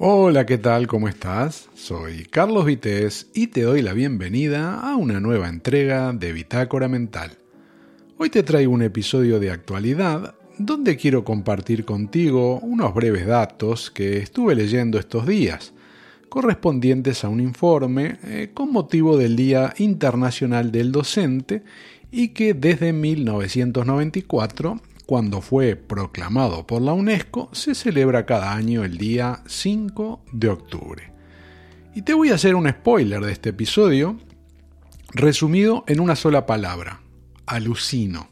Hola, ¿qué tal? ¿Cómo estás? Soy Carlos Vitéz y te doy la bienvenida a una nueva entrega de Bitácora Mental. Hoy te traigo un episodio de actualidad donde quiero compartir contigo unos breves datos que estuve leyendo estos días, correspondientes a un informe eh, con motivo del Día Internacional del Docente y que desde 1994 cuando fue proclamado por la UNESCO, se celebra cada año el día 5 de octubre. Y te voy a hacer un spoiler de este episodio, resumido en una sola palabra, alucino.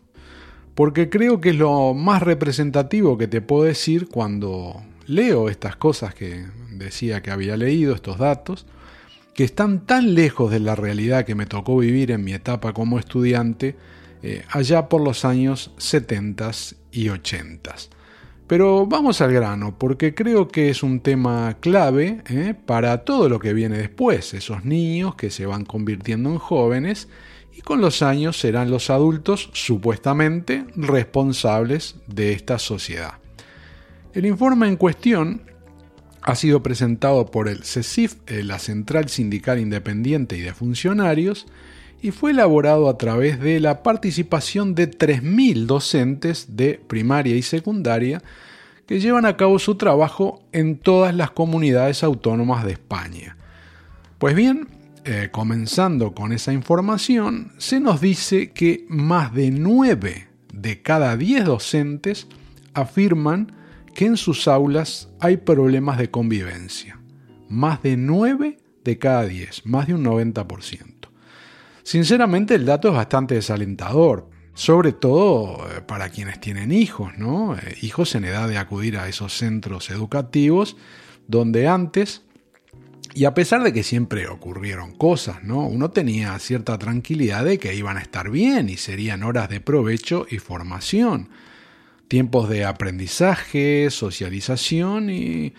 Porque creo que es lo más representativo que te puedo decir cuando leo estas cosas que decía que había leído, estos datos, que están tan lejos de la realidad que me tocó vivir en mi etapa como estudiante, eh, allá por los años 70 y 80. Pero vamos al grano, porque creo que es un tema clave eh, para todo lo que viene después, esos niños que se van convirtiendo en jóvenes y con los años serán los adultos supuestamente responsables de esta sociedad. El informe en cuestión ha sido presentado por el CECIF, eh, la Central Sindical Independiente y de Funcionarios, y fue elaborado a través de la participación de 3.000 docentes de primaria y secundaria que llevan a cabo su trabajo en todas las comunidades autónomas de España. Pues bien, eh, comenzando con esa información, se nos dice que más de 9 de cada 10 docentes afirman que en sus aulas hay problemas de convivencia. Más de 9 de cada 10, más de un 90%. Sinceramente el dato es bastante desalentador, sobre todo eh, para quienes tienen hijos, ¿no? Eh, hijos en edad de acudir a esos centros educativos donde antes, y a pesar de que siempre ocurrieron cosas, ¿no? Uno tenía cierta tranquilidad de que iban a estar bien y serían horas de provecho y formación, tiempos de aprendizaje, socialización y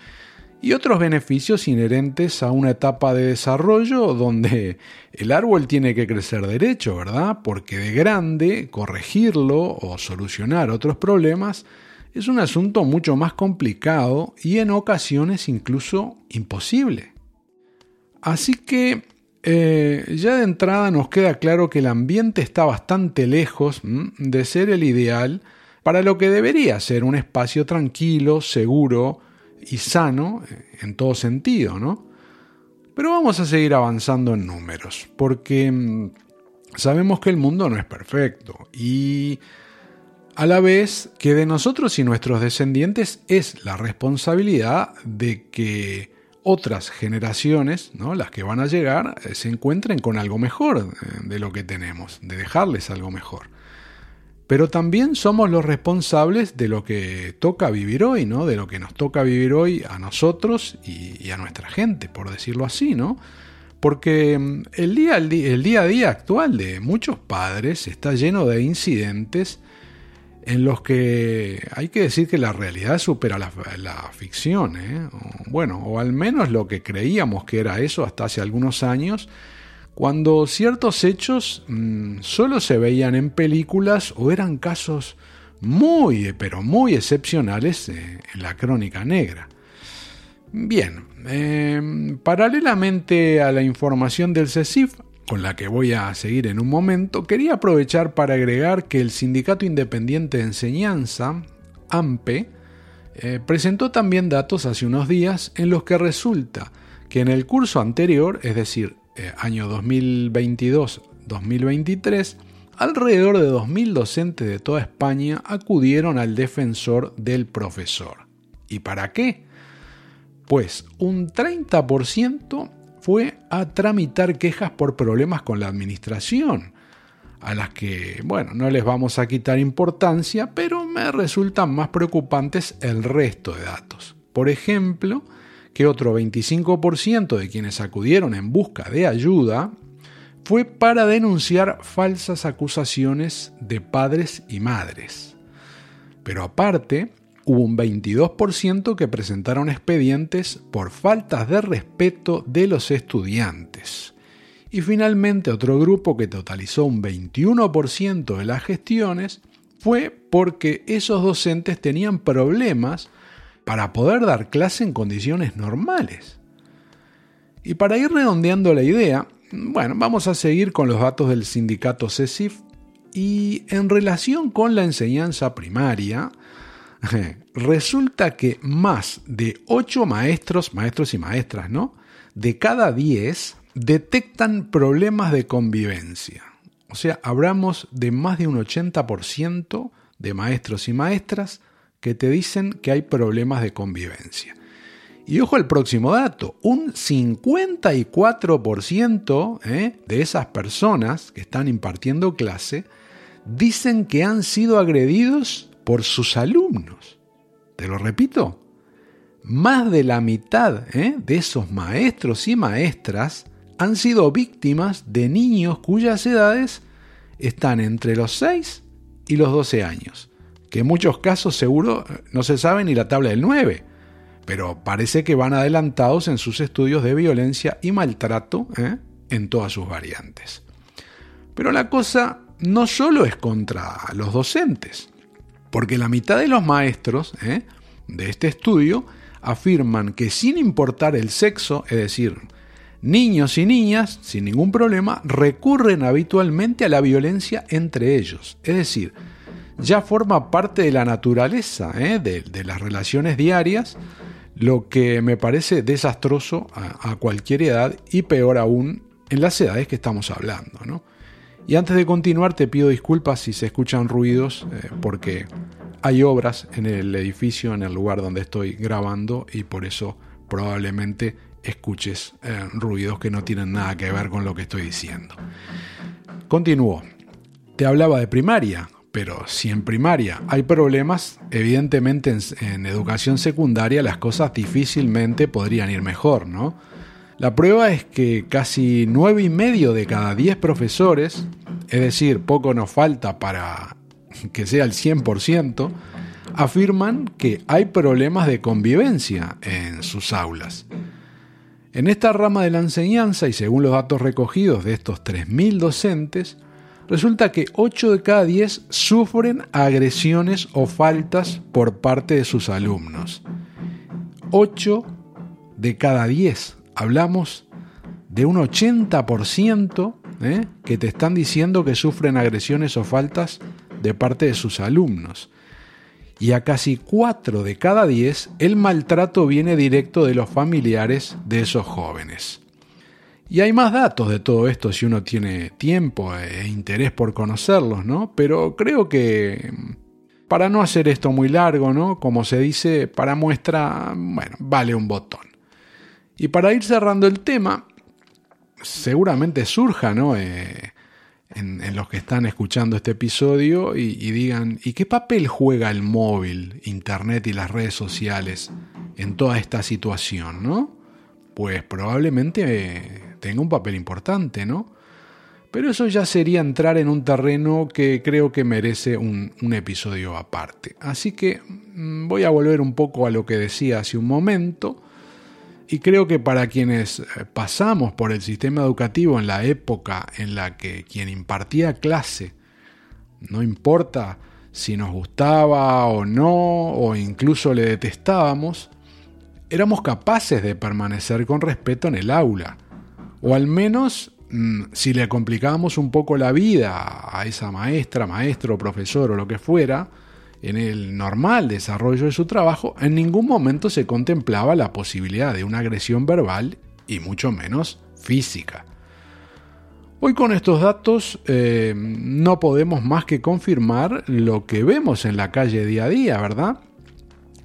y otros beneficios inherentes a una etapa de desarrollo donde el árbol tiene que crecer derecho, ¿verdad? Porque de grande corregirlo o solucionar otros problemas es un asunto mucho más complicado y en ocasiones incluso imposible. Así que eh, ya de entrada nos queda claro que el ambiente está bastante lejos de ser el ideal para lo que debería ser un espacio tranquilo, seguro, y sano en todo sentido, ¿no? Pero vamos a seguir avanzando en números, porque mm, sabemos que el mundo no es perfecto y a la vez que de nosotros y nuestros descendientes es la responsabilidad de que otras generaciones, ¿no? las que van a llegar, eh, se encuentren con algo mejor eh, de lo que tenemos, de dejarles algo mejor pero también somos los responsables de lo que toca vivir hoy, ¿no? De lo que nos toca vivir hoy a nosotros y, a nuestra gente, por decirlo así, ¿no? Porque mm, el día, a día actual de muchos padres está lleno de incidentes en los que hay que decir que la realidad supera la, la ficción, ¿eh? bueno, o al menos lo que creíamos que era eso hasta hace algunos años, cuando ciertos hechos mm, solo se veían en películas o eran casos muy, pero muy excepcionales eh, en la crónica negra. Bien, em, paralelamente a la información del CECIF, con la que voy a seguir en un momento, quería aprovechar para agregar que el Sindicato Independiente de Enseñanza, AMPE, eh, presentó también datos hace unos días en los que resulta que en el curso anterior, es decir, eh, año 2022-2023, alrededor de 2.000 docentes de toda España acudieron al defensor del profesor. ¿Y para qué? Pues un 30% fue a tramitar quejas por problemas con la administración, a las que, bueno, no les vamos a quitar importancia, pero me resultan más preocupantes el resto de datos. Por ejemplo, que otro 25% de quienes acudieron en busca de ayuda fue para denunciar falsas acusaciones de padres y madres. Pero aparte, hubo un 22% que presentaron expedientes por faltas de respeto de los estudiantes. Y finalmente otro grupo que totalizó un 21% de las gestiones fue porque esos docentes tenían problemas para poder dar clase en condiciones normales. Y para ir redondeando la idea, bueno, vamos a seguir con los datos del sindicato CECIF y en relación con la enseñanza primaria, resulta que más de 8 maestros, maestros y maestras, ¿no? De cada 10 detectan problemas de convivencia. O sea, hablamos de más de un 80% de maestros y maestras que te dicen que hay problemas de convivencia. Y ojo al próximo dato, un 54% ¿eh? de esas personas que están impartiendo clase dicen que han sido agredidos por sus alumnos. Te lo repito, más de la mitad ¿eh? de esos maestros y maestras han sido víctimas de niños cuyas edades están entre los 6 y los 12 años, que en muchos casos seguro no se sabe ni la tabla del 9, pero parece que van adelantados en sus estudios de violencia y maltrato ¿eh? en todas sus variantes. Pero la cosa no solo es contra los docentes, porque la mitad de los maestros ¿eh? de este estudio afirman que sin importar el sexo, es decir, niños y niñas, sin ningún problema, recurren habitualmente a la violencia entre ellos. Es decir, ya forma parte de la naturaleza ¿eh? de, las relaciones diarias, lo que me parece desastroso a, cualquier edad y peor aún en las edades que estamos hablando. Y antes de continuar te pido disculpas si se escuchan ruidos eh, porque hay obras en el edificio, en el lugar donde estoy grabando y por eso probablemente escuches eh, ruidos que no tienen nada que ver con lo que estoy diciendo. Continúo. Te hablaba de primaria, pero si en primaria hay problemas, evidentemente en, educación secundaria las cosas difícilmente podrían ir mejor, ¿no? La prueba es que casi nueve y medio de cada 10 profesores, es decir, poco nos falta para que sea el 100%, afirman que hay problemas de convivencia en sus aulas. En esta rama de la enseñanza, y según los datos recogidos de estos 3.000 docentes, resulta que 8 de cada 10 sufren agresiones o faltas por parte de sus alumnos. 8 de cada 10. Hablamos de un 80% ¿eh? que te están diciendo que sufren agresiones o faltas de parte de sus alumnos y a casi 4 de cada 10 el maltrato viene directo de los familiares de esos jóvenes. Y hay más datos de todo esto si uno tiene tiempo e interés por conocerlos, ¿no? Pero creo que para no hacer esto muy largo, ¿no? Como se dice, para muestra, bueno, vale un botón. Y para ir cerrando el tema, seguramente surja, ¿no? Eh, en, los que están escuchando este episodio y, digan, ¿y qué papel juega el móvil, Internet y las redes sociales en toda esta situación? ¿no? Pues probablemente eh, tenga un papel importante, ¿no? Pero eso ya sería entrar en un terreno que creo que merece un, un episodio aparte. Así que mm, voy a volver un poco a lo que decía hace un momento y creo que para quienes eh, pasamos por el sistema educativo en la época en la que quien impartía clase, no importa si nos gustaba o no, o incluso le detestábamos, éramos capaces de permanecer con respeto en el aula, o al menos mm, si le complicábamos un poco la vida a esa maestra, maestro, profesor o lo que fuera, en el normal desarrollo de su trabajo, en ningún momento se contemplaba la posibilidad de una agresión verbal y mucho menos física. Hoy con estos datos eh, no podemos más que confirmar lo que vemos en la calle día a día, ¿verdad?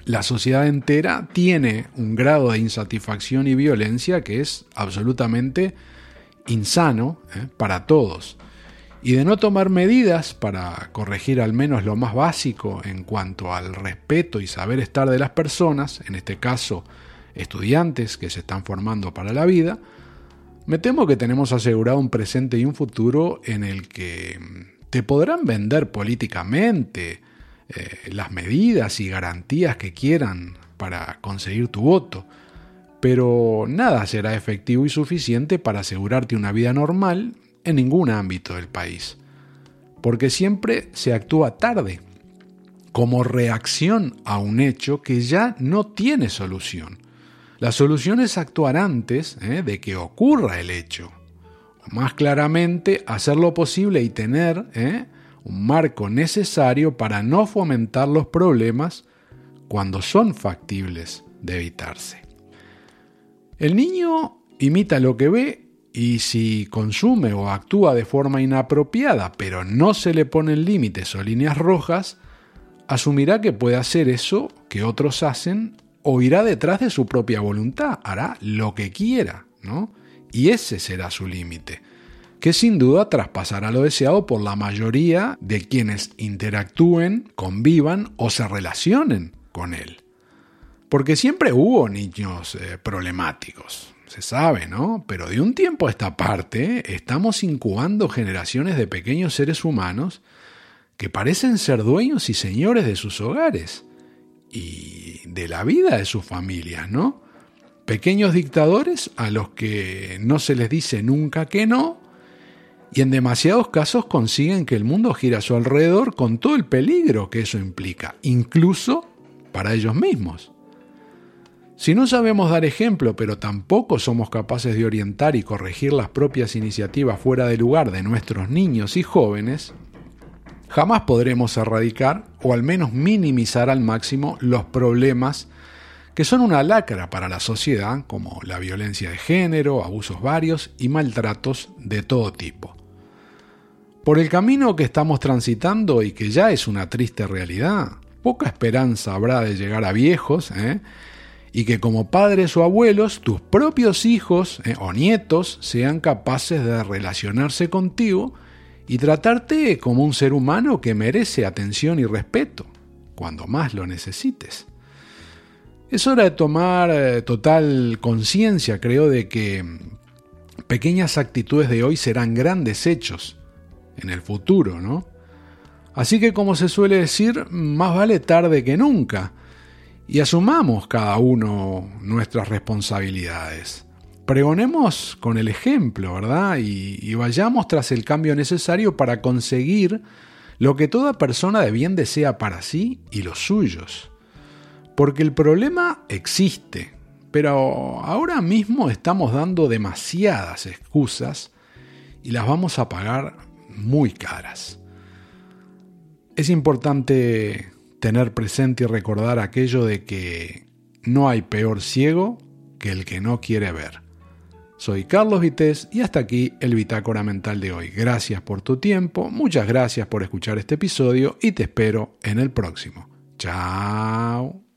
La sociedad entera tiene un grado de insatisfacción y violencia que es absolutamente insano ¿eh? para todos y de no tomar medidas para corregir al menos lo más básico en cuanto al respeto y saber estar de las personas, en este caso estudiantes que se están formando para la vida, me temo que tenemos asegurado un presente y un futuro en el que te podrán vender políticamente eh, las medidas y garantías que quieran para conseguir tu voto, pero nada será efectivo y suficiente para asegurarte una vida normal en ningún ámbito del país, porque siempre se actúa tarde. como reacción a un hecho que ya no tiene solución. La solución es actuar antes ¿eh? de que ocurra el hecho. Más claramente, hacer lo posible y tener ¿eh? Un marco necesario para no fomentar los problemas cuando son factibles de evitarse. El niño imita lo que ve y si consume o actúa de forma inapropiada, pero no se le ponen límites o líneas rojas, asumirá que puede hacer eso que otros hacen o irá detrás de su propia voluntad, hará lo que quiera, ¿no? Y ese será su límite, que sin duda traspasará lo deseado por la mayoría de quienes interactúen, convivan o se relacionen con él. Porque siempre hubo niños eh, problemáticos, se sabe, ¿no? Pero de un tiempo a esta parte estamos incubando generaciones de pequeños seres humanos que parecen ser dueños y señores de sus hogares y de la vida de sus familias, ¿no? Pequeños dictadores a los que no se les dice nunca que no y en demasiados casos consiguen que el mundo gire a su alrededor con todo el peligro que eso implica, incluso para ellos mismos. Si no sabemos dar ejemplo, pero tampoco somos capaces de orientar y corregir las propias iniciativas fuera de lugar de nuestros niños y jóvenes, jamás podremos erradicar o al menos minimizar al máximo los problemas que son una lacra para la sociedad, como la violencia de género, abusos varios y maltratos de todo tipo. Por el camino que estamos transitando y que ya es una triste realidad, poca esperanza habrá de llegar a viejos, ¿eh? y que como padres o abuelos, tus propios hijos ¿eh? o nietos sean capaces de relacionarse contigo y tratarte como un ser humano que merece atención y respeto, cuando más lo necesites. Es hora de tomar eh, total conciencia, creo, de que pequeñas actitudes de hoy serán grandes hechos en el futuro, ¿no? Así que, como se suele decir, más vale tarde que nunca, y asumamos cada uno nuestras responsabilidades. Pregonemos con el ejemplo, ¿verdad? Y, vayamos tras el cambio necesario para conseguir lo que toda persona de bien desea para sí y los suyos. Porque el problema existe, pero ahora mismo estamos dando demasiadas excusas y las vamos a pagar muy caras. Es importante tener presente y recordar aquello de que no hay peor ciego que el que no quiere ver. Soy Carlos Vitéz y hasta aquí el Bitácora Mental de hoy. Gracias por tu tiempo, muchas gracias por escuchar este episodio y te espero en el próximo. Chao.